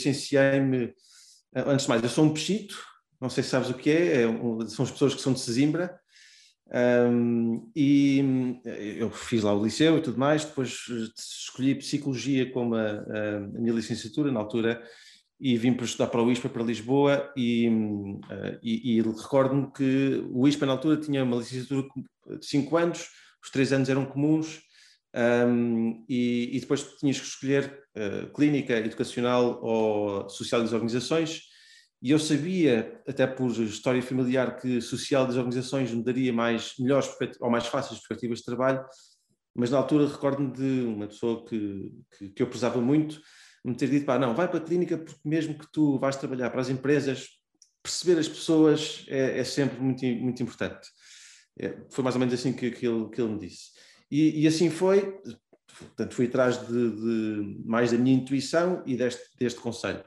licenciei-me, antes de mais, eu sou um pechito, não sei se sabes o que é, é um, são as pessoas que são de Sesimbra, um, e eu fiz lá o liceu e tudo mais, depois escolhi Psicologia como a, a minha licenciatura na altura e vim para estudar para o ISPA, para Lisboa, e, e, e recordo-me que o ISPA na altura tinha uma licenciatura de 5 anos, os 3 anos eram comuns, um, e, e, depois tinhas que escolher uh, clínica, educacional ou social das organizações, e eu sabia, até por história familiar, que social das organizações me daria mais, melhores ou mais fáceis perspectivas de trabalho, mas na altura recordo-me de uma pessoa que, que, que eu prezava muito, me ter dito, pá, não, vai para a clínica porque mesmo que tu vais trabalhar para as empresas, perceber as pessoas é, é sempre muito, muito importante. É, foi mais ou menos assim que, que, ele, que ele me disse. E, e assim foi, portanto, fui atrás de, de, mais da minha intuição e deste, deste conselho.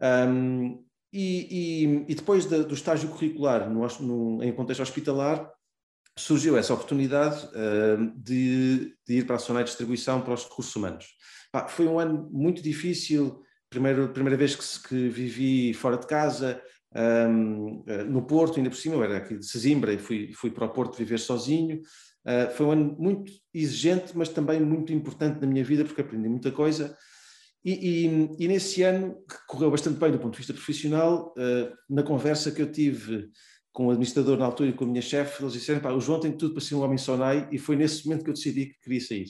Um, e, e, e, depois de, do estágio curricular no, no, em contexto hospitalar, surgiu essa oportunidade uh, de, de, ir para a zona de distribuição para os recursos humanos. Pá, foi um ano muito difícil, primeiro, primeira vez que, que vivi fora de casa, um, no Porto, ainda por cima, eu era aqui de Sesimbra e fui, fui para o Porto viver sozinho. Uh, foi um ano muito exigente, mas também muito importante na minha vida, porque aprendi muita coisa. E, e, e nesse ano, que correu bastante bem do ponto de vista profissional, uh, na conversa que eu tive com o administrador na altura e com a minha chefe, eles disseram: pá, o João tem tudo para ser um homem sonai, e foi nesse momento que eu decidi que queria sair.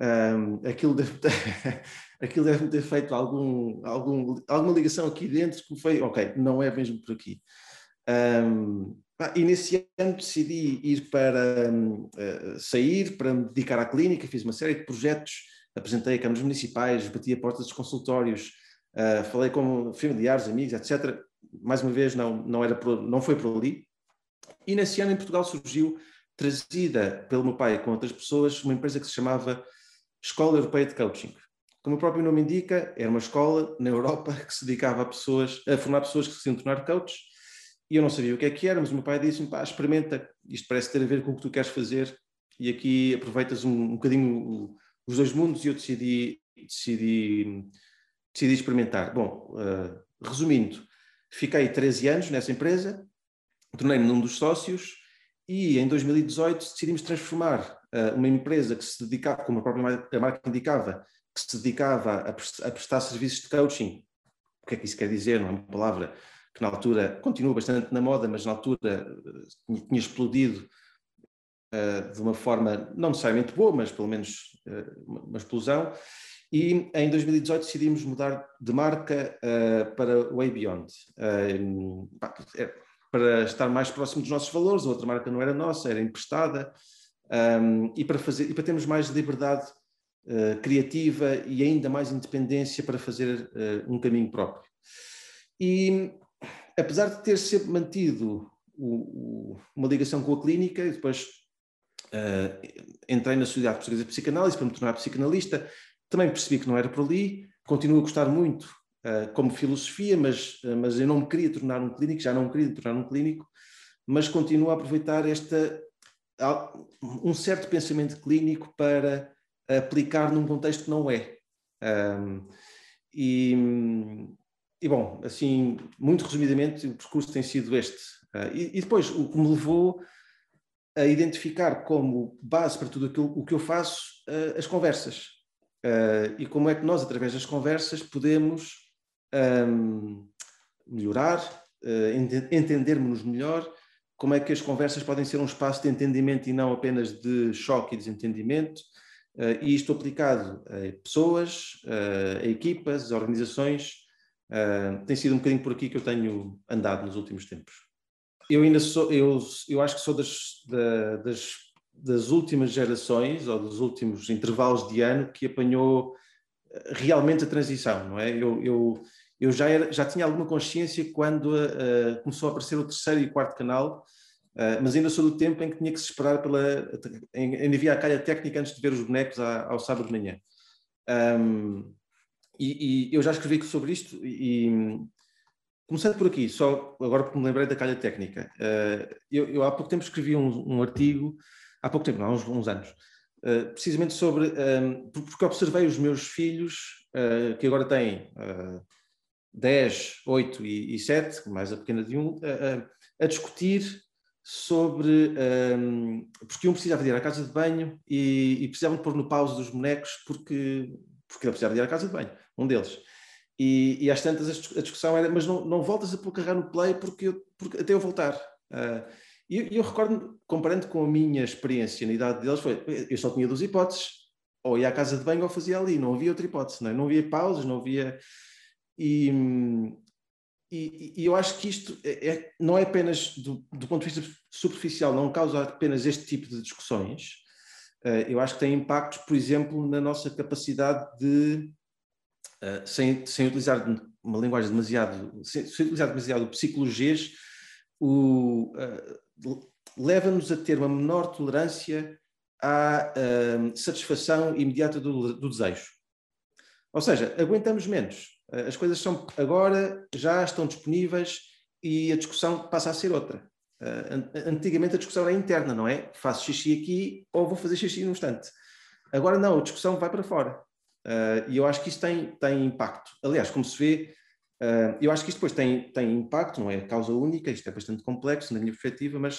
Um, aquilo deve ter, aquilo deve ter feito algum, algum, alguma ligação aqui dentro que foi, ok, não é mesmo por aqui. Um, e nesse ano decidi ir para uh, sair, para me dedicar à clínica, fiz uma série de projetos, apresentei a câmaras municipais, bati a porta dos consultórios, uh, falei com familiares, amigos, etc. Mais uma vez, não, não, era por, não foi por ali. E nesse ano em Portugal surgiu, trazida pelo meu pai com outras pessoas, uma empresa que se chamava Escola Europeia de Coaching. Como o próprio nome indica, era uma escola na Europa que se dedicava a pessoas, a formar pessoas que se iam tornar coaches, e eu não sabia o que é que era, mas o meu pai disse-me, pá, experimenta, isto parece ter a ver com o que tu queres fazer, e aqui aproveitas um, um bocadinho os dois mundos, e eu decidi, decidi, decidi experimentar. Bom, uh, resumindo, fiquei 13 anos nessa empresa, tornei-me num dos sócios, e em 2018 decidimos transformar uh, uma empresa que se dedicava, como a própria marca indicava, que se dedicava a prestar serviços de coaching. O que é que isso quer dizer? Não é uma palavra que na altura continua bastante na moda, mas na altura uh, tinha explodido uh, de uma forma não necessariamente boa, mas pelo menos uma explosão. E em 2018 decidimos mudar de marca para Way Beyond. É, para estar mais próximo dos nossos valores, a outra marca não era nossa, era emprestada, um, e para fazer e para termos mais liberdade uh, criativa e ainda mais independência para fazer uh, um caminho próprio. E apesar de ter sempre mantido o, o, uma ligação com a clínica, e depois uh, entrei na Sociedade Portuguesa de Psicanálise para me tornar psicanalista, também percebi que não era por ali, continuo a gostar muito como filosofia, mas, mas eu não me queria tornar um clínico, já não me queria tornar um clínico, mas continuo a aproveitar esta um certo pensamento clínico para aplicar num contexto que não é. Um, e, e, bom, assim, muito resumidamente, o percurso tem sido este. Uh, e, e, depois, o que me levou a identificar como base para tudo aquilo o que eu faço uh, as conversas. Uh, e como é que nós, através das conversas, podemos um, melhorar, entendermos-nos melhor como é que as conversas podem ser um espaço de entendimento e não apenas de choque e desentendimento, e isto aplicado a pessoas, a equipas, a organizações, uh, tem sido um bocadinho por aqui que eu tenho andado nos últimos tempos. Eu ainda sou, eu, eu acho que sou das, da, das das últimas gerações ou dos últimos intervalos de ano que apanhou eh, realmente a transição, não é? Eu, eu, eu já, era, já tinha alguma consciência quando uh, começou a aparecer o terceiro e quarto canal, uh, mas ainda sou do tempo em que tinha que se esperar pela. ainda havia a calha técnica antes de ver os bonecos à, ao sábado de manhã. Um, e, e, eu já escrevi sobre isto e, Começando por aqui, só agora porque me lembrei da calha técnica. Uh, eu, eu, há pouco tempo escrevi um, um, artigo, há pouco tempo, não, há uns, uns anos, uh, precisamente sobre, um, ehm, porque observei os meus filhos, uh, que agora têm 10, 8 e, e 7, mais a pequena de um, a discutir sobre. Um, ehm, porque um precisava de ir à casa de banho e, e precisavam de pôr no pausa dos bonecos porque, porque ele precisava de ir à casa de banho, um deles. E, e às tantas a discussão era, mas não, não voltas a pôr carregar no play porque, eu, porque até eu voltar. Uh, e eu, eu recordo, comparando com a minha experiência na idade deles, foi, eu só tinha duas hipóteses, ou ia à casa de banho ou fazia ali, não havia outra hipótese, não, é? não havia pausas, não havia... E, e, e eu acho que isto é, é, não é apenas, do, do ponto de vista superficial, não causa apenas este tipo de discussões, uh, eu acho que tem impactos, por exemplo, na nossa capacidade de uh, sem, sem utilizar uma linguagem demasiado, sem, sem utilizar demasiado psicologias, uh, leva-nos a ter uma menor tolerância à uh, satisfação imediata do, do, desejo. Ou seja, aguentamos menos. As coisas são agora já estão disponíveis e a discussão passa a ser outra. Uh, antigamente a discussão era interna, não é? Faço xixi aqui ou vou fazer xixi num instante. Agora não, a discussão vai para fora. Uh, e eu acho que isso tem, tem impacto. Aliás, como se vê, uh, eu acho que isto depois tem, tem impacto, não é causa única, isto é bastante complexo na minha perspectiva, mas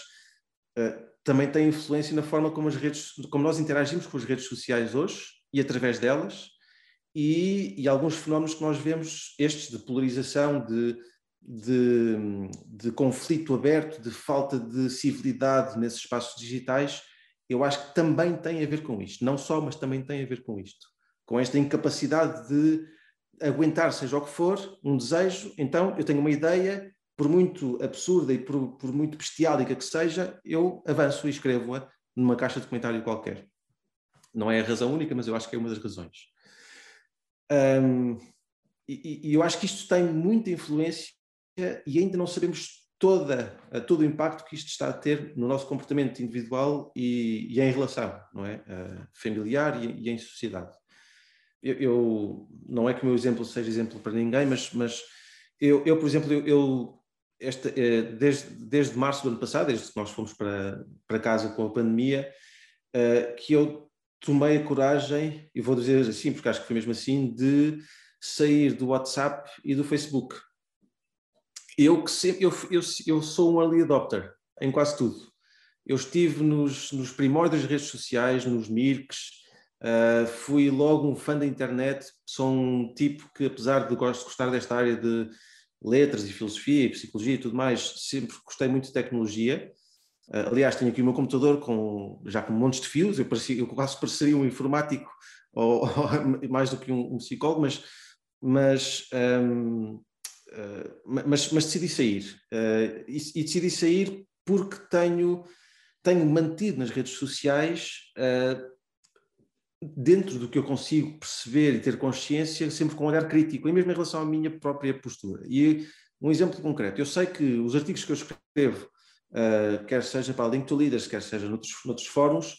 uh, também tem influência na forma como, as redes, como nós interagimos com as redes sociais hoje e através delas, e, e alguns fenómenos que nós vemos, estes de polarização, de, de, de conflito aberto, de falta de civilidade nesses espaços digitais, eu acho que também tem a ver com isto. Não só, mas também tem a ver com isto com esta incapacidade de aguentar, seja o que for, um desejo, então eu tenho uma ideia, por muito absurda e por, por muito bestiálica que seja, eu avanço e escrevo-a numa caixa de comentário qualquer. Não é a razão única, mas eu acho que é uma das razões. Um, e, e, eu acho que isto tem muita influência e ainda não sabemos toda, todo o impacto que isto está a ter no nosso comportamento individual e, e em relação, não é? Uh, familiar e, e em sociedade eu, eu, não é que o meu exemplo seja exemplo para ninguém, mas, mas eu, eu, por exemplo, eu, eu esta, eh, desde, desde março do ano passado, desde que nós fomos para, para casa com a pandemia, uh, que eu tomei a coragem, e vou dizer assim, porque acho que foi mesmo assim, de sair do WhatsApp e do Facebook. Eu, que sempre, eu, eu, eu sou um early adopter em quase tudo. Eu estive nos, nos primórdios das redes sociais, nos MIRCs, Uh, fui logo um fã da internet, sou um tipo que, apesar de gostar desta área de letras e filosofia e psicologia e tudo mais, sempre gostei muito de tecnologia. Uh, aliás, tenho aqui o meu computador com, já com montes de fios, eu, parecia, eu quase pareceria um informático ou, ou mais do que um, um psicólogo, mas, mas, um, uh, ah, mas, mas, decidi sair. E, e, decidi sair porque tenho, tenho mantido nas redes sociais dentro do que eu consigo perceber e ter consciência, sempre com um olhar crítico, e mesmo em relação à minha própria postura. E um exemplo concreto, eu sei que os artigos que eu escrevo, uh, quer seja para a Link to Leaders, quer seja noutros, noutros fóruns,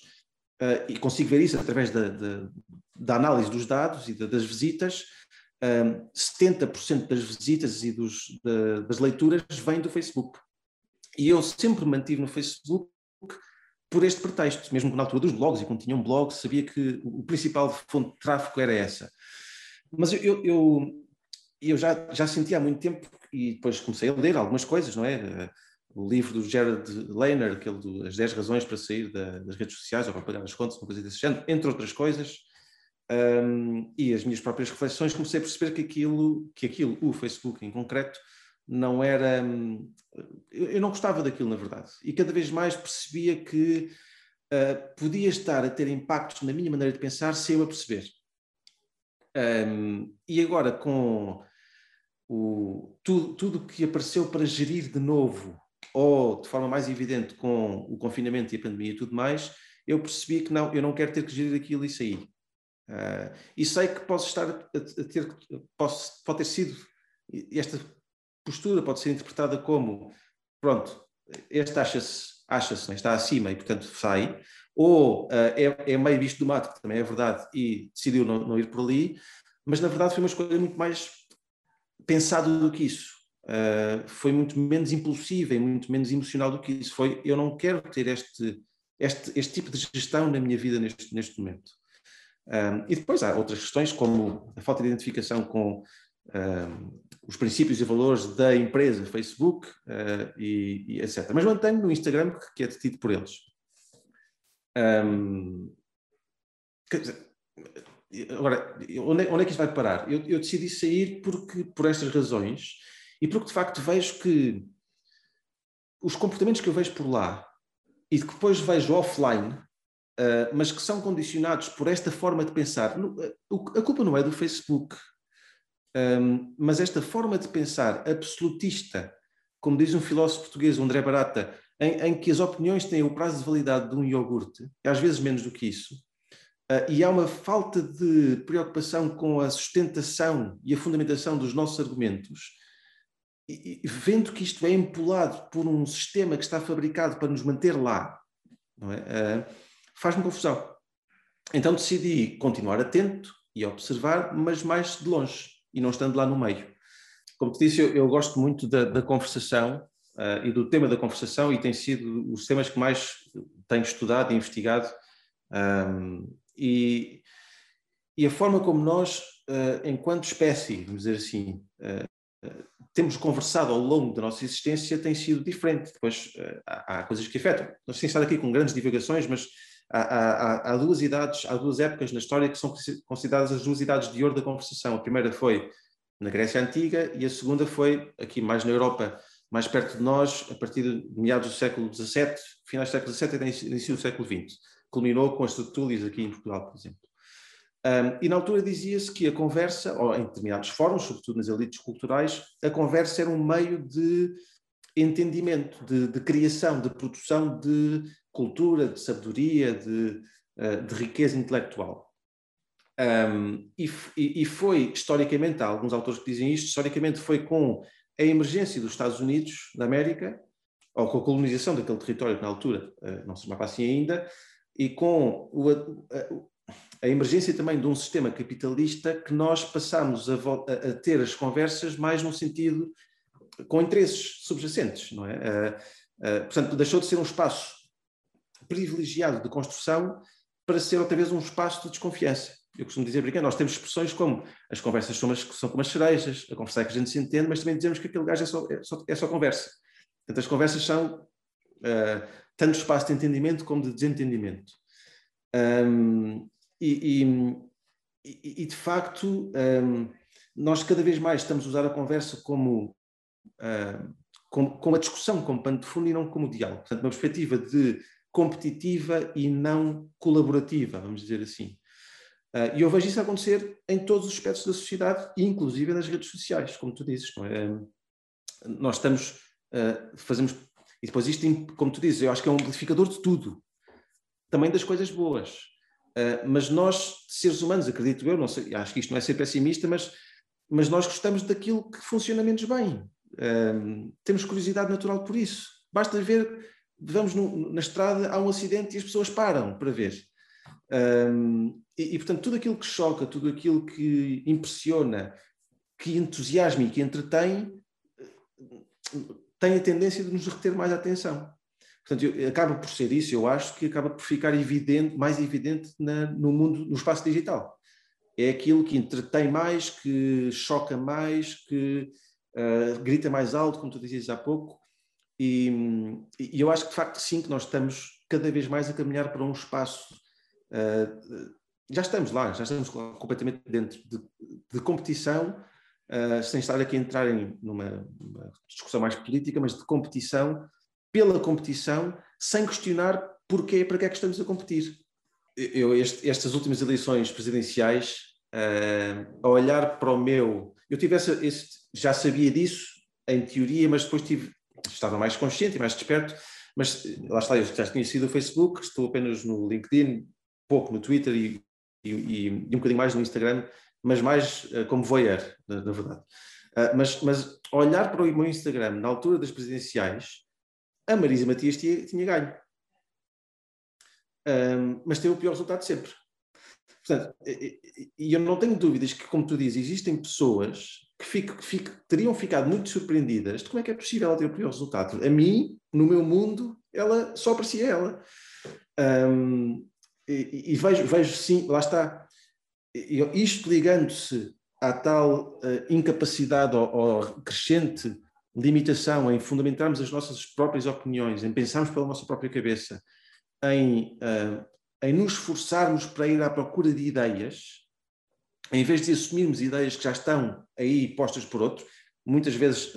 uh, e consigo ver isso através da, da, da análise dos dados e da, das visitas, um, ah, 70% das visitas e dos, da, das leituras vêm do Facebook. E eu sempre mantive no Facebook por este pretexto, mesmo na altura dos blogs, e quando tinha um blog, sabia que o principal fonte de tráfego era essa. Mas eu, eu, eu já, já sentia há muito tempo, e depois comecei a ler algumas coisas, não é? O livro do Gerard Lehner, aquele do, As 10 Razões para Sair da, das Redes Sociais ou para Pagar as Contas, uma coisa desse género, entre outras coisas, um, e as minhas próprias reflexões, comecei a perceber que aquilo, que aquilo, o Facebook em concreto, não era. Eu não gostava daquilo, na verdade. E cada vez mais percebia que uh, podia estar a ter impactos na minha maneira de pensar sem eu a perceber. Um, e agora, com o, tudo, tudo que apareceu para gerir de novo, ou de forma mais evidente com o confinamento e a pandemia e tudo mais, eu percebi que não, eu não quero ter que gerir aquilo e sair. Uh, e sei que posso estar a, a ter, posso, pode ter sido, esta postura pode ser interpretada como, pronto, este acha-se, acha-se, é? está acima e portanto sai, ou uh, é, é, meio bicho do mato, que também é verdade, e decidiu não, não, ir por ali, mas na verdade foi uma escolha muito mais pensada do que isso. Uh, foi muito menos impulsiva e muito menos emocional do que isso. Foi, eu não quero ter este, este, este tipo de gestão na minha vida neste, neste momento. Um, e depois há outras questões, como a falta de identificação com os princípios e valores da empresa Facebook uh, e, e, etc. Mas mantenho no Instagram, que, que é detido por eles. Um, dizer, agora, onde é, onde é, que isto vai parar? Eu, eu, decidi sair porque, por estas razões e porque, de facto, vejo que os comportamentos que eu vejo por lá e que depois vejo offline Uh, mas que são condicionados por esta forma de pensar. a culpa não é do Facebook, um, mas esta forma de pensar absolutista, como diz um filósofo português, André Barata, em, em, que as opiniões têm o prazo de validade de um iogurte, às vezes menos do que isso, uh, e há uma falta de preocupação com a sustentação e a fundamentação dos nossos argumentos, e, e, vendo que isto é empolado por um sistema que está fabricado para nos manter lá, é? Uh, faz-me confusão. Então decidi continuar atento e observar, mas mais de longe e não estando lá no meio. Como te disse, eu, eu gosto muito da, da conversação uh, e do tema da conversação e tem sido os temas que mais tenho estudado e investigado. Um, e, e, a forma como nós, uh, enquanto espécie, vamos dizer assim, uh, temos conversado ao longo da nossa existência tem sido diferente. Depois há, há coisas que afetam. Nós temos estado aqui com grandes divagações, mas há, há, há, duas idades, há duas épocas na história que são consideradas as duas idades de ouro da conversação. A primeira foi na Grécia Antiga e a segunda foi aqui mais na Europa, mais perto de nós, a partir de meados do século XVII, finais do século XVII e início do século XX. Culminou com as tertúlias aqui em Portugal, por exemplo. Um, e na altura dizia-se que a conversa, ou em determinados fóruns, sobretudo nas elites culturais, a conversa era um meio de entendimento, de, de criação, de produção de cultura, de sabedoria, de, eh, de riqueza intelectual. Um, e, e, foi, historicamente, há alguns autores que dizem isto, historicamente foi com a emergência dos Estados Unidos da América, ou com a colonização daquele território que na altura uh, não se chamava assim ainda, e com o, a, a, emergência também de um sistema capitalista que nós passamos a, a, ter as conversas mais num sentido com interesses subjacentes, não é? Uh, uh, portanto, deixou de ser um espaço privilegiado de construção para ser outra vez um espaço de desconfiança. Eu costumo dizer, brincando, nós temos expressões como as conversas são, são como as cerejas, a conversa é que a gente se entende, mas também dizemos que aquele gajo é só, é só, é só conversa. Portanto, as conversas são uh, tanto espaço de entendimento como de desentendimento. Um, e, e, e, de facto, um, nós cada vez mais estamos a usar a conversa como, uh, como, como a discussão, como pano de fundo e não como diálogo. Portanto, uma perspectiva de competitiva e não colaborativa, vamos dizer assim. Uh, e eu vejo isso acontecer em todos os aspectos da sociedade, inclusive nas redes sociais, como tu dizes. É? Nós estamos, uh, fazemos, e depois isto, como tu dizes, eu acho que é um amplificador de tudo, também das coisas boas. Uh, mas nós, seres humanos, acredito eu, não sei, acho que isto não é ser pessimista, mas, mas nós gostamos daquilo que funciona menos bem. temos curiosidade natural por isso. Basta ver vamos no, na estrada, há um acidente e as pessoas param para ver. Um, e, e, portanto, tudo aquilo que choca, tudo aquilo que impressiona, que entusiasma e que entretém, tem a tendência de nos reter mais atenção. Portanto, eu, acaba por ser isso, eu acho que acaba por ficar evidente, mais evidente na, no mundo, no espaço digital. É aquilo que entretém mais, que choca mais, que uh, grita mais alto, como tu dizias há pouco, e, e, eu acho que de facto sim, que nós estamos cada vez mais a caminhar para um espaço. Uh, já estamos lá, já estamos completamente dentro de, de competição, uh, sem estar aqui a entrar em numa, numa, discussão mais política, mas de competição, pela competição, sem questionar porquê, para que é que estamos a competir. Eu, este, estas últimas eleições presidenciais, uh, a olhar para o meu. Eu tive essa, esse, já sabia disso, em teoria, mas depois tive estava mais consciente e mais desperto Mas lá está, eu já tinha sido o Facebook, estou apenas no LinkedIn, pouco no Twitter e, e, e um bocadinho mais no Instagram, mas mais uh, como voyeur, na, na verdade. Uh, mas, mas olhar para o meu Instagram na altura das presidenciais, a Marisa Matias tinha, tinha ganho. Um, mas teve o pior resultado sempre. Portanto, e eu não tenho dúvidas que, como tu dizes, existem pessoas que, fico, que fico, teriam ficado muito surpreendidas de como é que é possível ela ter o pior resultado. A mim, no meu mundo, ela só parecia ela. Um, e, e vejo, vejo sim, lá está, isto ligando-se à tal uh, incapacidade ou, ou, crescente limitação em fundamentarmos as nossas próprias opiniões, em pensarmos pela nossa própria cabeça, em, uh, em nos esforçarmos para ir à procura de ideias, em vez de assumirmos ideias que já estão aí postas por outros, muitas vezes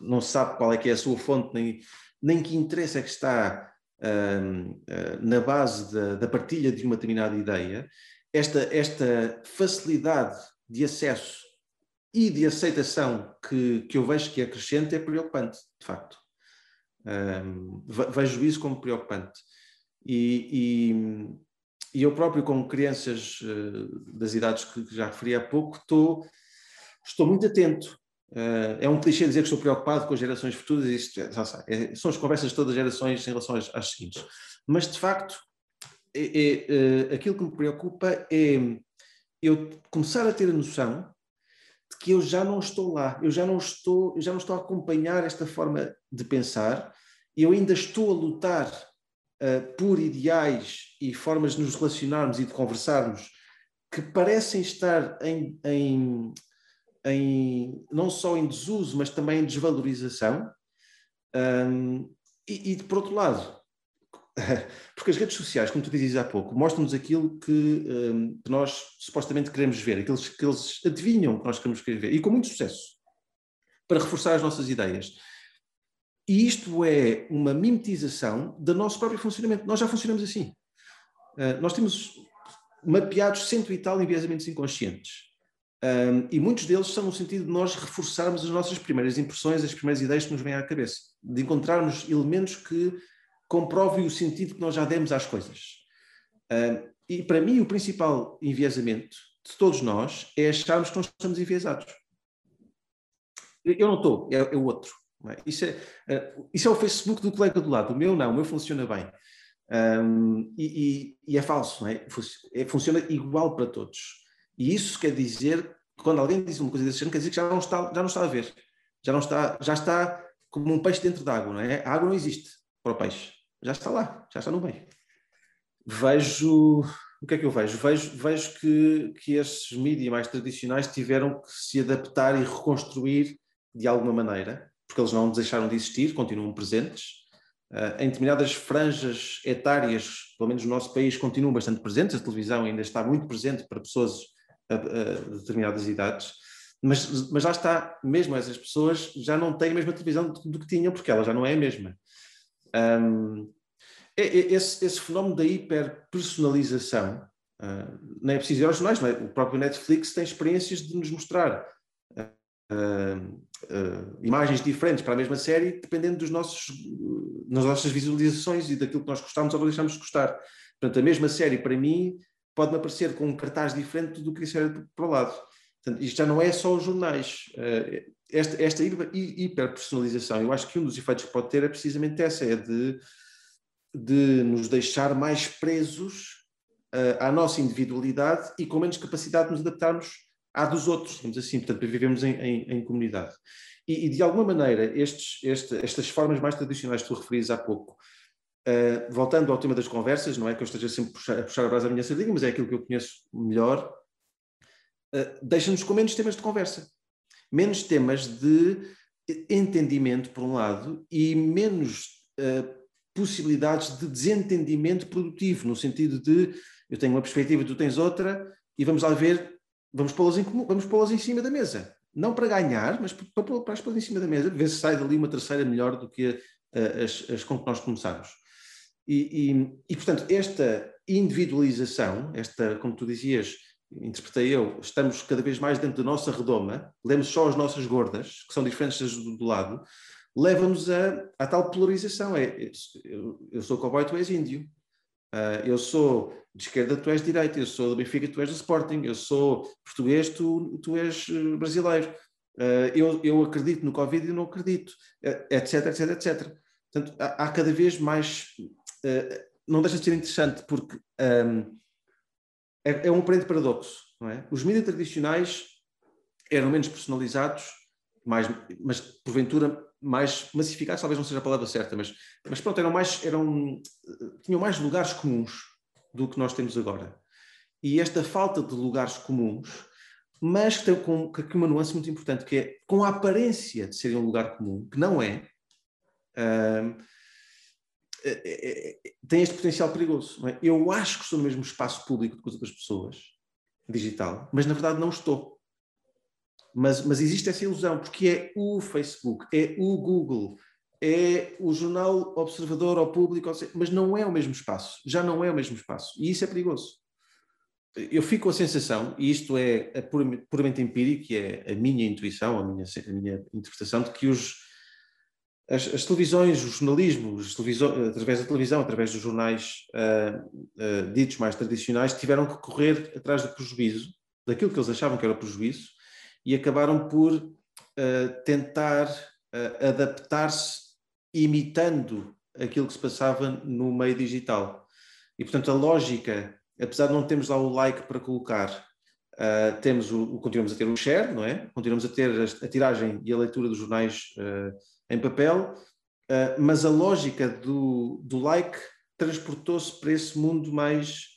não se sabe qual é que é a sua fonte, nem, nem que interesse é que está uh, uh, na base da, da, partilha de uma determinada ideia, esta, esta facilidade de acesso e de aceitação que, que eu vejo que é crescente é preocupante, de facto. Um, vejo isso como preocupante. E, e, eu próprio, com crianças uh, das idades que, já referi há pouco, estou, estou muito atento. Uh, é um clichê dizer que estou preocupado com as gerações futuras, isto é, é, são as conversas de todas as gerações em relação às, às seguintes. Mas, de facto, é, é, uh, aquilo que me preocupa é eu começar a ter a noção de que eu já não estou lá, eu já não estou, eu já não estou a acompanhar esta forma de pensar, eu ainda estou a lutar uh, por ideais e formas de nos relacionarmos e de conversarmos que parecem estar em, em, em não só em desuso, mas também em desvalorização. Um, e, e, por outro lado, porque as redes sociais, como tu dizias há pouco, mostram-nos aquilo que, um, que, nós supostamente queremos ver, aquilo que eles adivinham que nós queremos ver, e com muito sucesso, para reforçar as nossas ideias. E isto é uma mimetização do nosso próprio funcionamento. Nós já funcionamos assim. Uh, nós temos mapeados cento e tal enviesamentos inconscientes. Um, e muitos deles são no sentido de nós reforçarmos as nossas primeiras impressões, as primeiras ideias que nos vêm à cabeça, de encontrarmos elementos que comprovem o sentido que nós já demos às coisas. Uh, e para mim, o principal enviesamento de todos nós é acharmos que nós estamos enviesados. Eu não estou, é, é o outro. É? Isso, é, uh, isso é o Facebook do colega do lado. O meu não, o meu funciona bem. Um, e, e, e, é falso, não é? é? Funciona igual para todos. E isso quer dizer quando alguém diz uma coisa desse género, quer dizer que já não está, já não está a ver. Já, não está, já está como um peixe dentro d'água, não é? A água não existe para o peixe já está lá, já está no meio. Vejo, o que é que eu vejo? Vejo, vejo que, que esses mídias mais tradicionais tiveram que se adaptar e reconstruir de alguma maneira, porque eles não deixaram de existir, continuam presentes. Uh, em determinadas franjas etárias, pelo menos no nosso país, continuam bastante presentes. A televisão ainda está muito presente para pessoas a, a determinadas idades. Mas, mas lá está, mesmo essas pessoas já não têm a mesma televisão do, do que tinham, porque ela já não é a mesma. Um, esse, esse, fenómeno da hiperpersonalização, uh, não é preciso ir aos jornais, é? o próprio Netflix tem experiências de nos mostrar uh, uh, imagens diferentes para a mesma série, dependendo dos nossos, das nossas visualizações e daquilo que nós gostamos ou deixamos de gostar. Portanto, a mesma série, para mim, pode-me aparecer com um cartaz diferente do que isso era para o lado. Portanto, isto já não é só os jornais. Uh, esta, esta hiperpersonalização, eu acho que um dos efeitos que pode ter é precisamente essa, é de, de nos deixar mais presos uh, à nossa individualidade e com menos capacidade de nos adaptarmos à dos outros, digamos assim, portanto, vivemos em, em, em comunidade. E, e, de alguma maneira, estes, este, estas formas mais tradicionais que tu referias há pouco, uh, voltando ao tema das conversas, não é que eu esteja sempre a puxar, a puxar a brasa à minha sardinha, mas é aquilo que eu conheço melhor, uh, deixa-nos com menos temas de conversa menos temas de entendimento, por um lado, e menos uh, possibilidades de desentendimento produtivo, no sentido de eu tenho uma perspectiva, tu tens outra, e vamos lá ver, vamos pô-las em, vamos pô em cima da mesa. Não para ganhar, mas para, para, para as pô em cima da mesa, ver se sai dali uma terceira melhor do que uh, as, as com que nós começamos. E, e, e, portanto, esta individualização, esta, como tu dizias, interpretei eu, estamos cada vez mais dentro da nossa redoma, lemos só as nossas gordas, que são diferentes do, do lado, leva-nos a, a tal polarização. É, eu, eu sou cowboy, tu és índio. Uh, eu sou de esquerda, tu és de direita. Eu sou do Benfica, tu és do Sporting. Eu sou português, tu, tu és eh, brasileiro. Uh, eu, eu acredito no Covid e não acredito, etc, etc, etc. Portanto, há, há cada vez mais. Uh, não deixa de ser interessante, porque um, é, é, um aparente paradoxo. Não é? Os mídias tradicionais eram menos personalizados, mais, mas porventura mais massificados, talvez não seja a palavra certa, mas, mas pronto, eram mais, eram, tinham mais lugares comuns do que nós temos agora. E esta falta de lugares comuns mas que tem com, com uma nuance muito importante, que é com a aparência de serem um lugar comum, que não é, uh, é, é, tem este potencial perigoso. É? Eu acho que estou no mesmo espaço público que as outras pessoas, digital, mas na verdade não estou. Mas, mas existe essa ilusão, porque é o Facebook, é o Google, é o jornal observador ao público, mas não é o mesmo espaço, já não é o mesmo espaço. E isso é perigoso eu fico com a sensação, e isto é, puramente, empírico, e é a minha intuição, a minha, a minha interpretação, de que os, as, as televisões, o jornalismo, através da televisão, através dos jornais uh, uh, ditos mais tradicionais, tiveram que correr atrás do prejuízo, daquilo que eles achavam que era prejuízo, e acabaram por uh, tentar adaptar-se imitando aquilo que se passava no meio digital. E, portanto, a lógica apesar de não termos lá o like para colocar, uh, temos o, continuamos a ter o share, não é? Continuamos a ter a, a tiragem e a leitura dos jornais uh, em papel, uh, mas a lógica do, do like transportou-se para esse mundo mais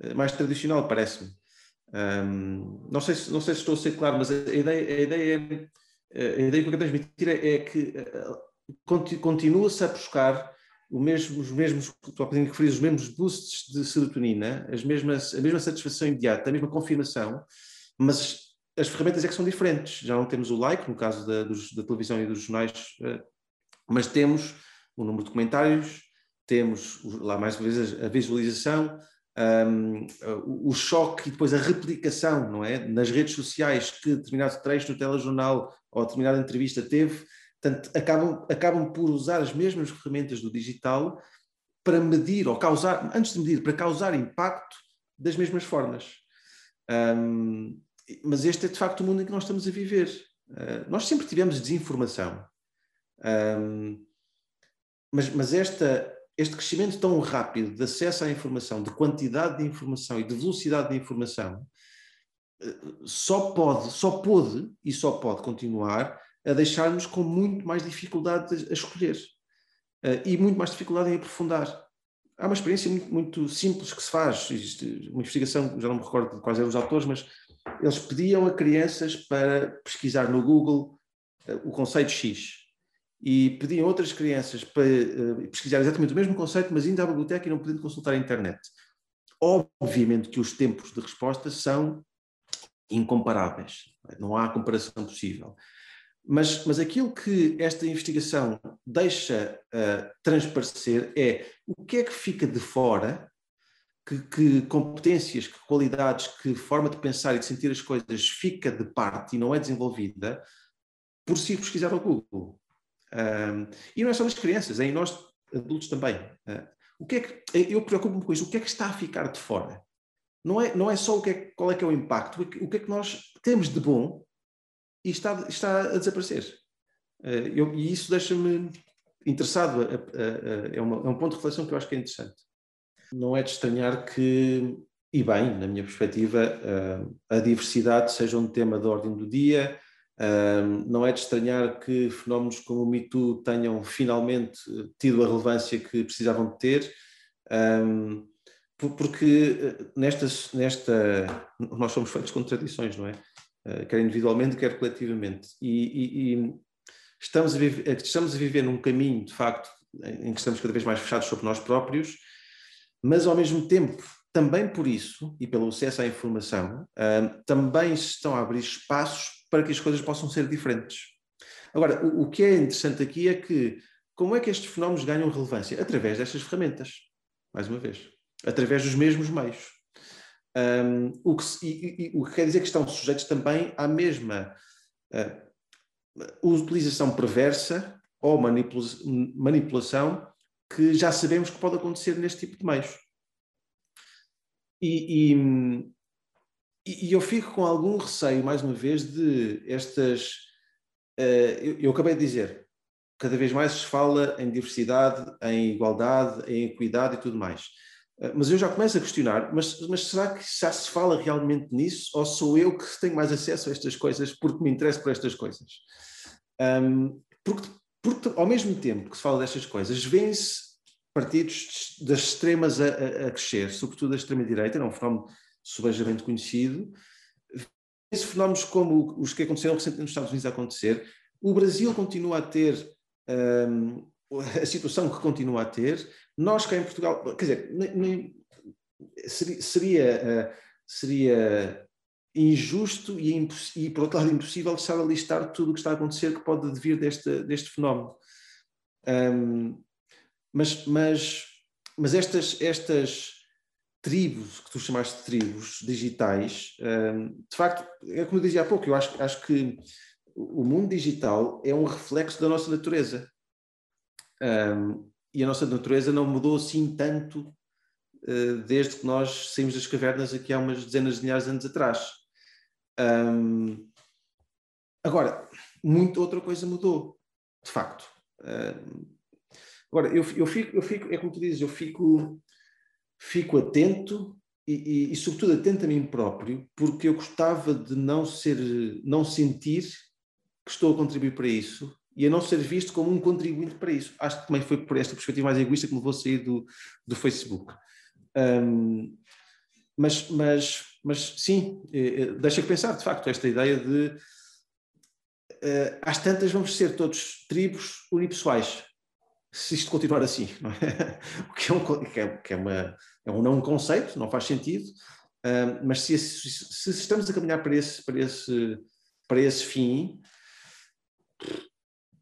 Eh, mais tradicional, parece-me. Um, não, sei se, não sei se estou a ser claro, mas a ideia, a ideia, eh, a ideia que eu quero transmitir é, é que uh, continua-se a buscar mesmo, os mesmos, tu há bocadinho referias, os mesmos boosts de serotonina, as mesmas, a mesma satisfação imediata, a mesma confirmação, mas as ferramentas é que são diferentes. Já não temos o like, no caso da, dos, da televisão e dos jornais, eh, mas temos o número de comentários, temos lá mais uma vez a visualização, um, o, choque e depois a replicação, não é? Nas redes sociais que determinado trecho no telejornal ou determinada entrevista teve, Portanto, acabam, acabam por usar as mesmas ferramentas do digital para medir, ou causar, antes de medir, para causar impacto das mesmas formas. Um, mas este é de facto o mundo em que nós estamos a viver. Uh, nós sempre tivemos desinformação. Um, mas mas esta, este crescimento tão rápido de acesso à informação, de quantidade de informação e de velocidade de informação, uh, só pode, só pode e só pode continuar a deixar-nos com muito mais dificuldade a escolher uh, e muito mais dificuldade em aprofundar. Há uma experiência muito, muito, simples que se faz, existe uma investigação, já não me recordo de quais eram os autores, mas eles pediam a crianças para pesquisar no Google uh, o conceito X e pediam outras crianças para uh, pesquisar exatamente o mesmo conceito, mas indo à biblioteca e não podendo consultar a internet. Obviamente que os tempos de resposta são incomparáveis, não há comparação possível. Mas, mas aquilo que esta investigação deixa uh, transparecer é o que é que fica de fora, que, que, competências, que qualidades, que forma de pensar e de sentir as coisas fica de parte e não é desenvolvida por se pesquisar ao Google. E não é só nas crianças, é em nós adultos também. Uh, o que é que, eu preocupo-me com isso, o que é que está a ficar de fora? Não é, não é só o que é, qual é que é o impacto, o que é que nós temos de bom e está, está a desaparecer. Uh, eu, e isso deixa-me interessado, a, a, a, é, uma, é um ponto de reflexão que eu acho que é interessante. Não é de estranhar que, e bem, na minha perspectiva, uh, a diversidade seja um tema da ordem do dia, uh, não é de estranhar que fenómenos como o Me Too tenham finalmente tido a relevância que precisavam de ter, um, porque nesta, nesta, nós somos feitos de contradições, não é? Eh, quer individualmente, quer coletivamente. E, e, e estamos a, viver, estamos a viver num caminho, de facto, em que estamos cada vez mais fechados sobre nós próprios, mas ao mesmo tempo, também por isso, e pelo acesso à informação, uh, também se estão a abrir espaços para que as coisas possam ser diferentes. Agora, o, o que é interessante aqui é que como é que estes fenómenos ganham relevância? Através destas ferramentas, mais uma vez, através dos mesmos meios. Um, o, que, e, e, o, que, quer dizer que estão sujeitos também à mesma uh, utilização perversa ou manipula manipulação que já sabemos que pode acontecer neste tipo de meios. E, e, e eu fico com algum receio, mais uma vez, de estas. Uh, eu, eu acabei de dizer, cada vez mais se fala em diversidade, em igualdade, em equidade e tudo mais. Eh, mas eu já começo a questionar, mas, mas, será que já se fala realmente nisso? Ou sou eu que tenho mais acesso a estas coisas porque me interesso por estas coisas? Um, porque, porque, ao mesmo tempo que se fala destas coisas, vêm-se partidos das extremas a, a, a, crescer, sobretudo a extrema-direita, é um fenómeno subejamente conhecido. Vêm-se fenómenos como os que aconteceram recentemente nos Estados Unidos a acontecer. O Brasil continua a ter um, a situação que continua a ter, nós cá em Portugal, quer dizer, nem, nem, seria, seria, uh, seria injusto e, e, por outro lado, impossível deixar a listar tudo o que está a acontecer que pode vir deste, deste fenómeno. Um, mas, mas, mas estas, estas tribos, que tu chamaste de tribos digitais, um, de facto, é como eu dizia há pouco, eu acho, acho que o mundo digital é um reflexo da nossa natureza. Um, e a nossa natureza não mudou assim tanto uh, desde que nós saímos das cavernas aqui há umas dezenas de milhares de anos atrás. Um, agora, muita outra coisa mudou, de facto. Agora, eu, fico, eu fico, é como tu dizes, eu fico, fico atento e, e, e, sobretudo atento a mim próprio, porque eu gostava de não ser, não sentir que estou a contribuir para isso e a não ser visto como um contribuinte para isso. Acho que também foi por esta perspectiva mais egoísta que me levou a sair do, do Facebook. Um, mas, mas, mas sim, eh, eh, deixa pensar, de facto, esta ideia de uh, às tantas vamos ser todos tribos unipessoais, se isto continuar assim, é? O que é um, que é, que é, uma, é um não conceito, não faz sentido, uh, mas se, se, se, estamos a caminhar para esse, para esse, para esse fim,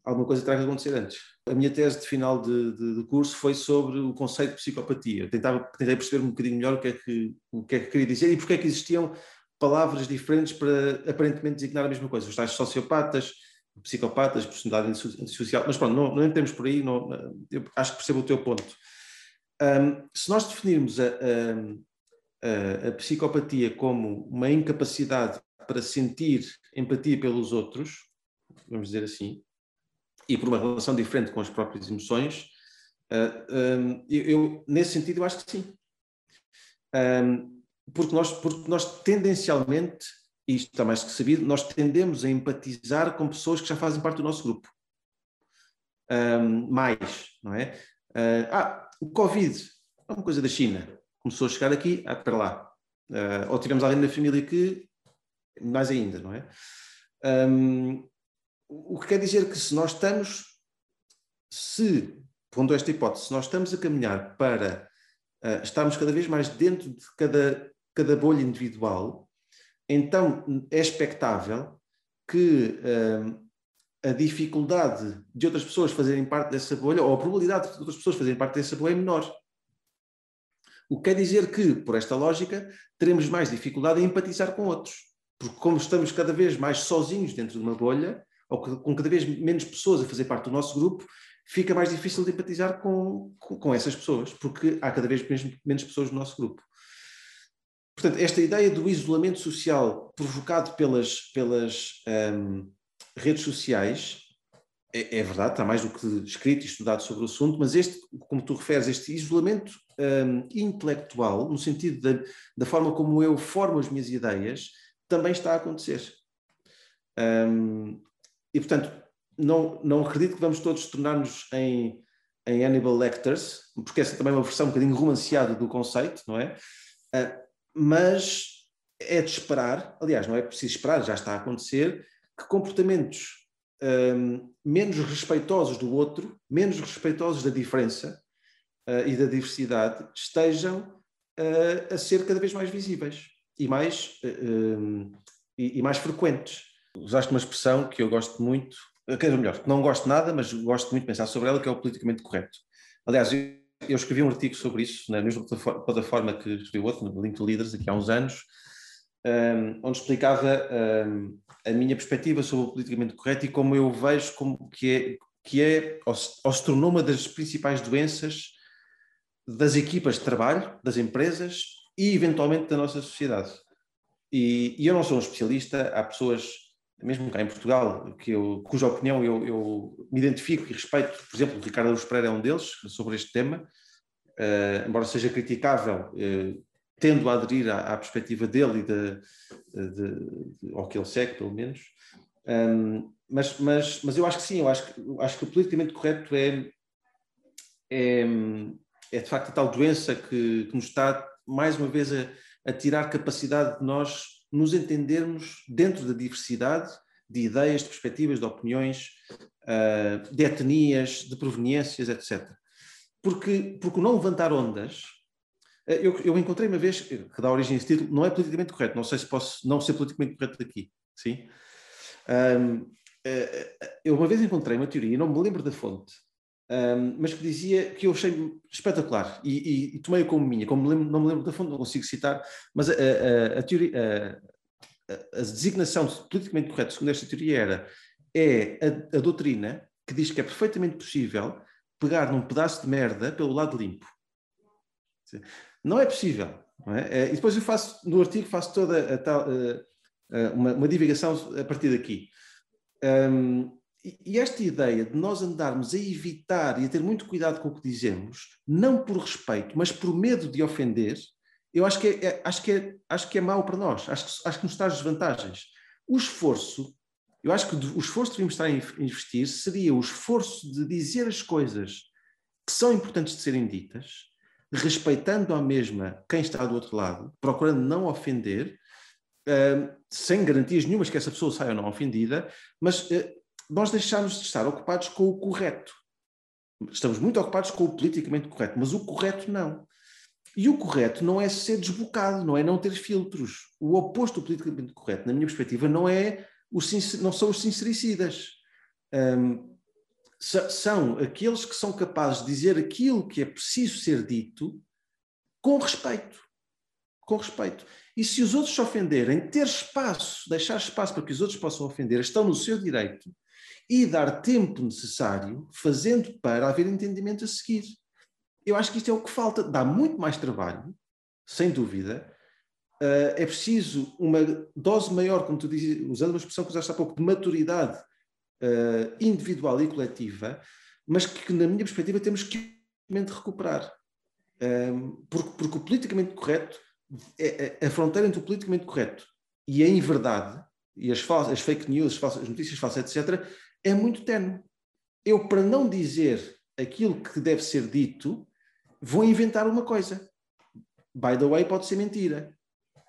alguma coisa terá que acontecer antes. A minha tese de final de, de, de, curso foi sobre o conceito de psicopatia. Tentava, tentei perceber um bocadinho melhor o que, é que, o que é que queria dizer e porque é que existiam palavras diferentes para aparentemente designar a mesma coisa. Os tais sociopatas, psicopatas, personalidade antissocial. Mas pronto, não, não entremos por aí, não, eu acho que percebo o teu ponto. Um, se nós definirmos a, a, a, psicopatia como uma incapacidade para sentir empatia pelos outros, vamos dizer assim, e por uma relação diferente com as próprias emoções, uh, um, eu, eu, nesse sentido, eu acho que sim. Um, porque, nós, porque nós tendencialmente, isto está mais que sabido, nós tendemos a empatizar com pessoas que já fazem parte do nosso grupo. Mais, não é? Uh, ah, o Covid é uma coisa da China. Começou a chegar aqui, ah, para lá. Uh, ou tivemos alguém na família que, mais ainda, não é? Um, o que quer dizer que se nós estamos, se, pondo esta hipótese, se nós estamos a caminhar para uh, estarmos cada vez mais dentro de cada, cada bolha individual, então é expectável que a dificuldade de outras pessoas fazerem parte dessa bolha, ou a probabilidade de outras pessoas fazerem parte dessa bolha é menor. O que quer dizer que, por esta lógica, teremos mais dificuldade em empatizar com outros. Porque, como estamos cada vez mais sozinhos dentro de uma bolha, ou com cada vez menos pessoas a fazer parte do nosso grupo, fica mais difícil de empatizar com, com, essas pessoas, porque há cada vez menos, menos pessoas no nosso grupo. Portanto, esta ideia do isolamento social provocado pelas, pelas um, redes sociais é, é, verdade, está mais do que escrito e estudado sobre o assunto, mas este, como tu referes, este isolamento um, intelectual, no sentido da, da forma como eu formo as minhas ideias, também está a acontecer. Um, e, portanto, não, não acredito que vamos todos tornar-nos em, em Hannibal Lecters, porque essa também é uma versão um bocadinho romanceada do conceito, não é? Uh, mas é de esperar, aliás, não é preciso esperar, já está a acontecer, que comportamentos um, menos respeitosos do outro, menos respeitosos da diferença uh, e da diversidade, estejam uh, a ser cada vez mais visíveis e mais, uh, e, e, mais frequentes. Usaste uma expressão que eu gosto muito, quer dizer, melhor, não gosto nada, mas gosto muito de pensar sobre ela, que é o politicamente correto. Aliás, eu, eu escrevi um artigo sobre isso na mesma plataforma que escrevi outro, no Link to Leaders, aqui há uns anos, um, onde explicava um, a minha perspectiva sobre o politicamente correto e como eu vejo como que é, que é ou, se, ou se tornou uma das principais doenças das equipas de trabalho, das empresas e eventualmente da nossa sociedade. E, e eu não sou um especialista, há pessoas, mesmo cá em Portugal, que eu, cuja opinião eu, eu me identifico e respeito, por exemplo, o Ricardo Aruz Pereira é um deles, sobre este tema, uh, embora seja criticável, uh, tendo a aderir à, à perspectiva dele e de, de, de, ao que ele segue, pelo menos. Um, mas, mas, mas eu acho que sim, eu acho que, acho que o politicamente correto é, é, é de facto a tal doença que, que nos está, mais uma vez, a, a tirar capacidade de nós nos entendermos dentro da diversidade de ideias, de perspectivas, de opiniões, uh, de etnias, de proveniências, etc. Porque, porque não levantar ondas eu, eu, encontrei uma vez, que dá origem a esse título, não é politicamente correto, não sei se posso não ser politicamente correto aqui, sim? Um, eh, eu uma vez encontrei uma teoria, não me lembro da fonte, um, mas que dizia que eu achei espetacular e, e, e tomei-a como minha, como me lembro, não me lembro da fonte, não consigo citar, mas a, a, a teoria, a, a, designação de politicamente correto, segundo esta teoria, era é a doutrina que diz que é perfeitamente possível pegar num pedaço de merda pelo lado limpo. Não é possível. Não é? Eh, e depois eu faço, no artigo, faço toda a tal, eh, eh, uma, uma divagação a partir daqui. Um, e esta ideia de nós andarmos a evitar e a ter muito cuidado com o que dizemos, não por respeito, mas por medo de ofender, eu acho que é, é acho que é, acho que é mau para nós, acho que, acho que nos traz desvantagens. O esforço, eu acho que o esforço que devíamos estar a investir seria o esforço de dizer as coisas que são importantes de serem ditas, respeitando à mesma quem está do outro lado, procurando não ofender, uh, sem garantias nenhumas que essa pessoa saia não ofendida, mas uh, nós deixamos de estar ocupados com o correto. Estamos muito ocupados com o politicamente correto, mas o correto não. E o correto não é ser desbocado, não é não ter filtros. O oposto do politicamente correto, na minha perspectiva, não é o não são os sincericidas. Um, são aqueles que são capazes de dizer aquilo que é preciso ser dito com respeito. Com respeito. E se os outros se ofenderem, ter espaço, deixar espaço para que os outros possam ofender, estão no seu direito e dar tempo necessário, fazendo para haver entendimento a seguir. Eu acho que isto é o que falta. Dá muito mais trabalho, sem dúvida. Uh, é preciso uma dose maior, como tu dizes, usando uma expressão que usaste há pouco, de maturidade uh, individual e coletiva, mas que, na minha perspectiva, temos que recuperar. Um, ehm, porque, porque, o politicamente correto, é, é, a fronteira entre o politicamente correto e a inverdade, e as, as fake news, as, as notícias falsas, etc., é muito tenue. Eu, para não dizer aquilo que deve ser dito, vou inventar uma coisa. By the way, pode ser mentira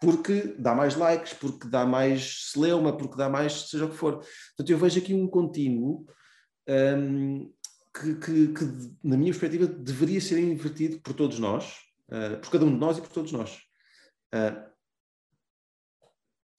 porque dá mais likes, porque dá mais celeuma, porque dá mais seja o que for. Portanto, eu vejo aqui um contínuo um, que, que, que, na minha perspectiva, deveria ser invertido por todos nós, uh, por cada um de nós e por todos nós. Uh,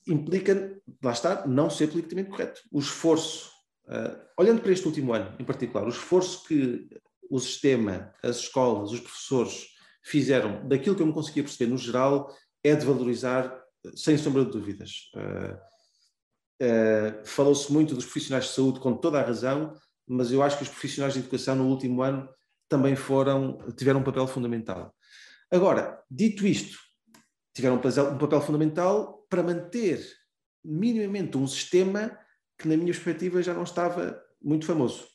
implica, lá está, não ser politicamente correto. O esforço, uh, olhando para este último ano em particular, o esforço que o sistema, as escolas, os professores fizeram daquilo que eu me conseguia perceber no geral é de valorizar, sem sombra de dúvidas. Uh, Falou-se muito dos profissionais de saúde com toda a razão, mas eu acho que os profissionais de educação no último ano também foram, tiveram um papel fundamental. Agora, dito isto, tiveram um papel fundamental para manter minimamente um sistema que, na minha perspectiva, já não estava muito famoso.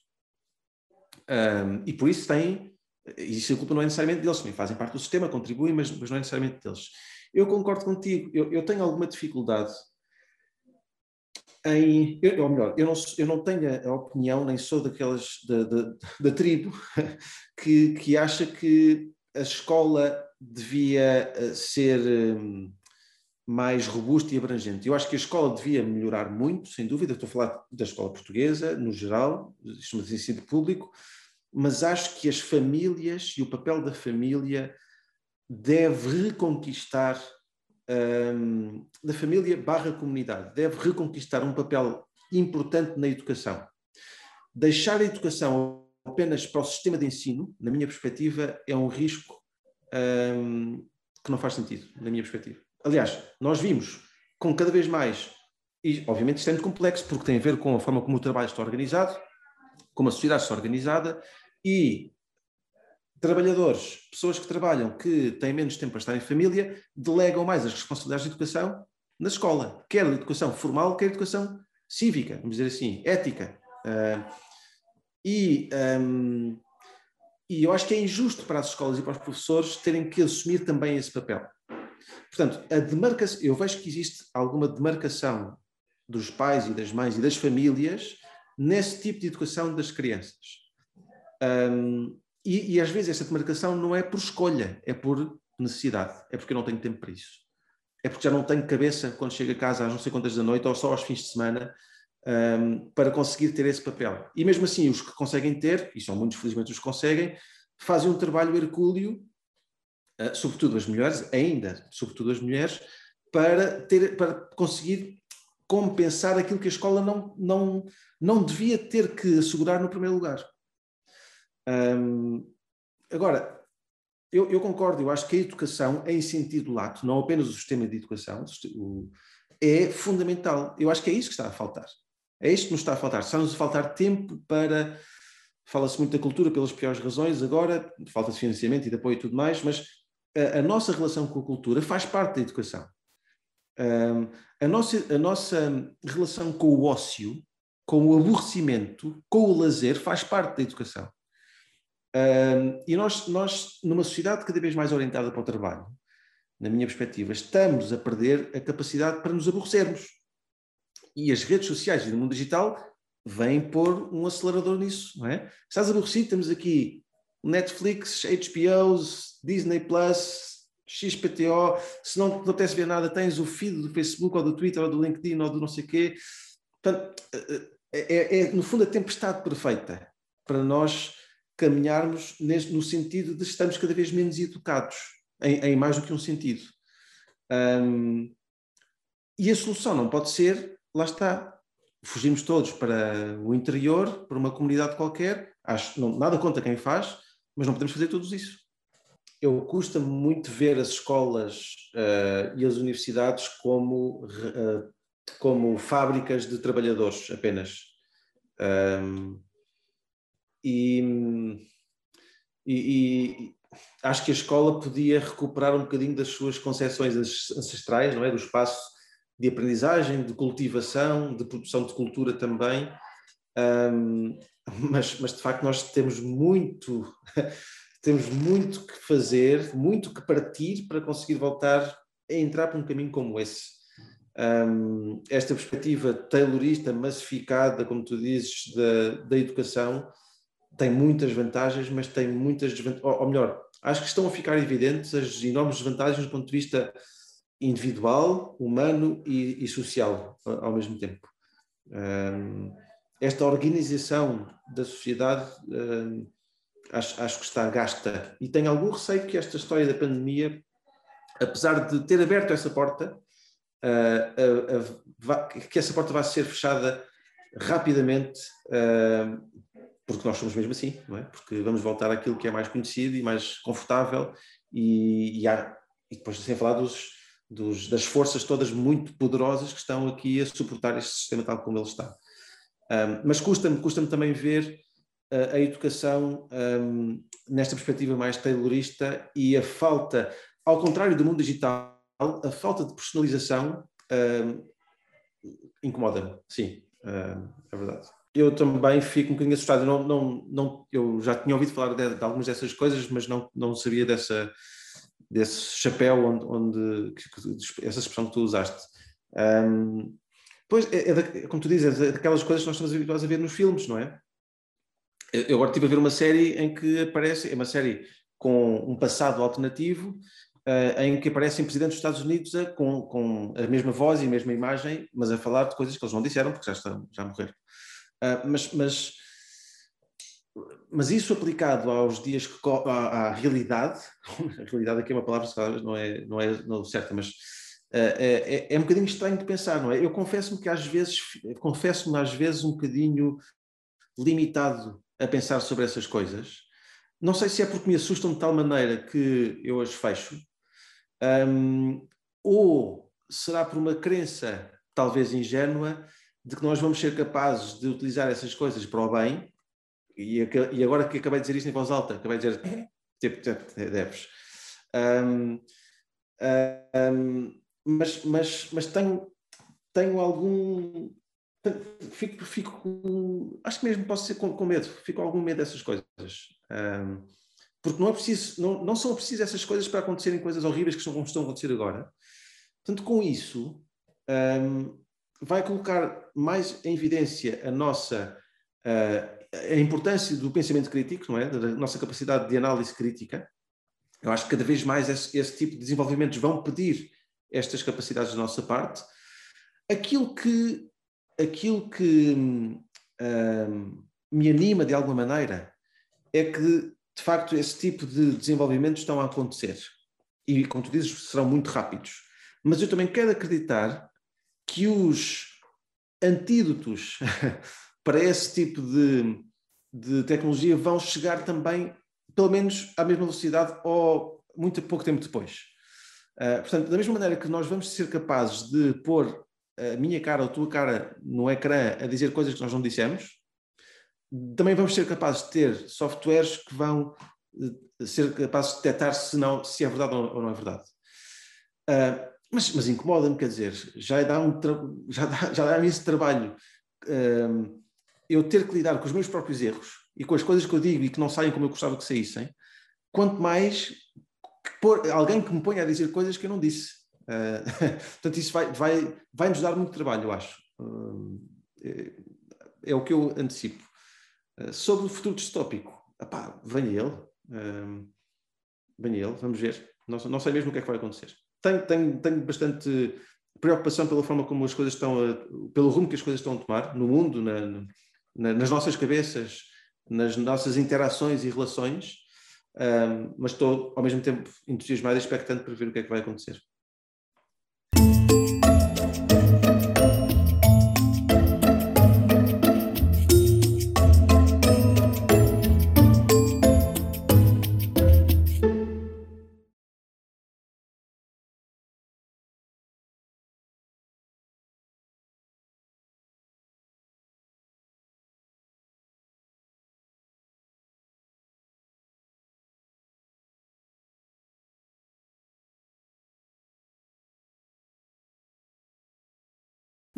Um, e por isso tem, e isso a culpa não é necessariamente deles, também fazem parte do sistema, contribuem, mas, mas não é necessariamente deles. Eu concordo contigo, eu, eu tenho alguma dificuldade em, eu, ou melhor, eu não, eu não tenho a opinião, nem sou daquelas da, da, da tribo que, que acha que a escola devia eh, ser um, mais robusto e abrangente. Eu acho que a escola devia melhorar muito, sem dúvida. Estou a falar da escola portuguesa, no geral, isto de ensino público, mas acho que as famílias e o papel da família deve reconquistar um, da família barra comunidade, deve reconquistar um papel importante na educação. Deixar a educação apenas para o sistema de ensino, na minha perspectiva, é um risco um, que não faz sentido, na minha perspectiva. Aliás, nós vimos com cada vez mais, e obviamente isto é muito complexo porque tem a ver com a forma como o trabalho está organizado, como a sociedade está organizada e trabalhadores, pessoas que trabalham, que têm menos tempo para estar em família, delegam mais as responsabilidades de educação na escola, quer a educação formal, quer a educação cívica, vamos dizer assim, ética. Uh, e, um, e eu acho que é injusto para as escolas e para os professores terem que assumir também esse papel. Portanto, a demarcação, eu vejo que existe alguma demarcação dos pais e das mães e das famílias nesse tipo de educação das crianças. Um, e, e, às vezes essa demarcação não é por escolha, é por necessidade, é porque eu não tenho tempo para isso. É porque já não tenho cabeça quando chego a casa às não sei quantas da noite ou só aos fins de semana um, para conseguir ter esse papel. E mesmo assim, os que conseguem ter, e são muitos felizmente os que conseguem, fazem um trabalho hercúleo uh, sobretudo as mulheres, ainda, sobretudo as mulheres, para, ter, para conseguir compensar aquilo que a escola não, não, não devia ter que assegurar no primeiro lugar. Um, agora, eu, eu, concordo, eu acho que a educação, em sentido lato, não apenas o sistema de educação, é fundamental. Eu acho que é isso que está a faltar. É isto que nos está a faltar. Está-nos a faltar tempo para. Fala-se muito da cultura pelas piores razões agora, falta de financiamento e de apoio e tudo mais, mas a, a nossa relação com a cultura faz parte da educação. Um, a, nossa, a nossa relação com o ócio, com o aborrecimento, com o lazer, faz parte da educação. Um, e nós, nós, numa sociedade cada vez mais orientada para o trabalho, na minha perspectiva, estamos a perder a capacidade para nos aborrecermos. E as redes sociais e o mundo digital vêm pôr um acelerador nisso, não é? Estás aborrecido, temos aqui Netflix, HBOs, Disney Plus, XPTO, se não te apetece ver nada, tens o feed do Facebook ou do Twitter ou do LinkedIn ou do não sei quê. Portanto, é, é, é no fundo a tempestade perfeita para nós caminharmos nesse, no sentido de estarmos cada vez menos educados, em, em mais do que um sentido. Um, e a solução não pode ser, lá está, fugimos todos para o interior, para uma comunidade qualquer, acho, não, nada contra quem faz, mas não podemos fazer tudo isso. Eu custa muito ver as escolas uh, e as universidades como, uh, como fábricas de trabalhadores apenas. Um, e, e, e, acho que a escola podia recuperar um bocadinho das suas concepções ancestrais, não é? Do espaço de aprendizagem, de cultivação, de produção de cultura também. Um, mas, mas de facto nós temos muito, temos muito que fazer, muito que partir para conseguir voltar a entrar por um caminho como esse. Um, esta perspectiva taylorista, massificada, como tu dizes, da, da educação, tem muitas vantagens, mas tem muitas desvantagens, ou, ou, melhor, acho que estão a ficar evidentes as enormes desvantagens do ponto de vista individual, humano e, e social ao mesmo tempo. Um, esta organização da sociedade uh, acho, acho, que está gasta. E tenho algum receio que esta história da pandemia, apesar de ter aberto essa porta, uh, uh, que essa porta vai ser fechada rapidamente, porque nós somos mesmo assim, não é? Porque vamos voltar àquilo que é mais conhecido e mais confortável, e, e, há, e depois sem falar dos, dos, das forças todas muito poderosas que estão aqui a suportar este sistema tal como ele está. Um, mas custa-me custa também ver uh, a educação um, nesta perspectiva mais taylorista e a falta, ao contrário do mundo digital, a falta de personalização um, incomoda-me, sim, é verdade. Eu também fico um bocadinho assustado, não, não, não, eu já tinha ouvido falar de, de algumas dessas coisas, mas não, não sabia dessa, desse chapéu onde, onde essa expressão que tu usaste. Um, Pois, é, é, como tu dizes, é daquelas coisas que nós estamos habituados a ver nos filmes, não é? Eu agora estive a ver uma série em que aparece, é uma série com um passado alternativo, uh, em que aparecem presidentes dos Estados Unidos a, com, com, a mesma voz e a mesma imagem, mas a falar de coisas que eles não disseram, porque já, estão, já morreram. Uh, mas, mas, mas isso aplicado aos dias que à, à realidade, a realidade aqui é uma palavra que não é, não é não certa, mas uh, é, é, um bocadinho estranho de pensar, não é? Eu confesso-me que às vezes, confesso-me às vezes um bocadinho limitado a pensar sobre essas coisas. Não sei se é porque me assustam de tal maneira que eu as fecho, um, ou será por uma crença, talvez ingênua, de que nós vamos ser capazes de utilizar essas coisas para o bem, e, e agora que acabei de dizer isto em voz alta, acabei de dizer, tipo, deves. Um, um, mas, mas, mas tenho, tenho algum. Fico, fico acho que mesmo posso ser com, com medo, fico algum medo dessas coisas. Um, porque não é preciso, não, não são precisas essas coisas para acontecerem coisas horríveis que estão, estão a acontecer agora. Portanto, com isso, um, vai colocar mais em evidência a nossa uh, a importância do pensamento crítico, não é? Da nossa capacidade de análise crítica. Eu acho que cada vez mais esse, esse tipo de desenvolvimentos vão pedir estas capacidades da nossa parte. Aquilo que, aquilo que um, me anima de alguma maneira é que de facto, esse tipo de desenvolvimentos estão a acontecer. E, como tu dizes, serão muito rápidos. Mas eu também quero acreditar que os antídotos para esse tipo de, de tecnologia vão chegar também, pelo menos, à mesma velocidade ou muito pouco tempo depois. Uh, portanto, da mesma maneira que nós vamos ser capazes de pôr a minha cara ou a tua cara no ecrã a dizer coisas que nós não dissemos, também vamos ser capazes de ter softwares que vão uh, ser capazes de detectar se, não, se é verdade ou não é verdade. Uh, mas, mas incomoda-me, quer dizer, já dá, um já dá, já dá imenso trabalho uh, eu ter que lidar com os meus próprios erros e com as coisas que eu digo e que não saem como eu gostava que saíssem, quanto mais por, alguém que me ponha a dizer coisas que eu não disse. Uh, portanto, isso vai, vai, vai nos dar muito trabalho, eu acho. Uh, é, é, o que eu antecipo. Eh, sobre o futuro distópico, epá, venha ele, uh, venha ele, vamos ver. Não, não, sei mesmo o que é que vai acontecer. Tenho, tenho, tenho bastante preocupação pela forma como as coisas estão, a, pelo rumo que as coisas estão a tomar no mundo, na, na, nas nossas cabeças, nas nossas interações e relações, um, mas estou ao mesmo tempo entusiasmado e expectante para ver o que é que vai acontecer.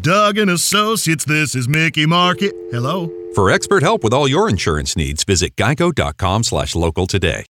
Doug and Associates, this is Mickey Market. Hello? For expert help with all your insurance needs, visit geico.com slash local today.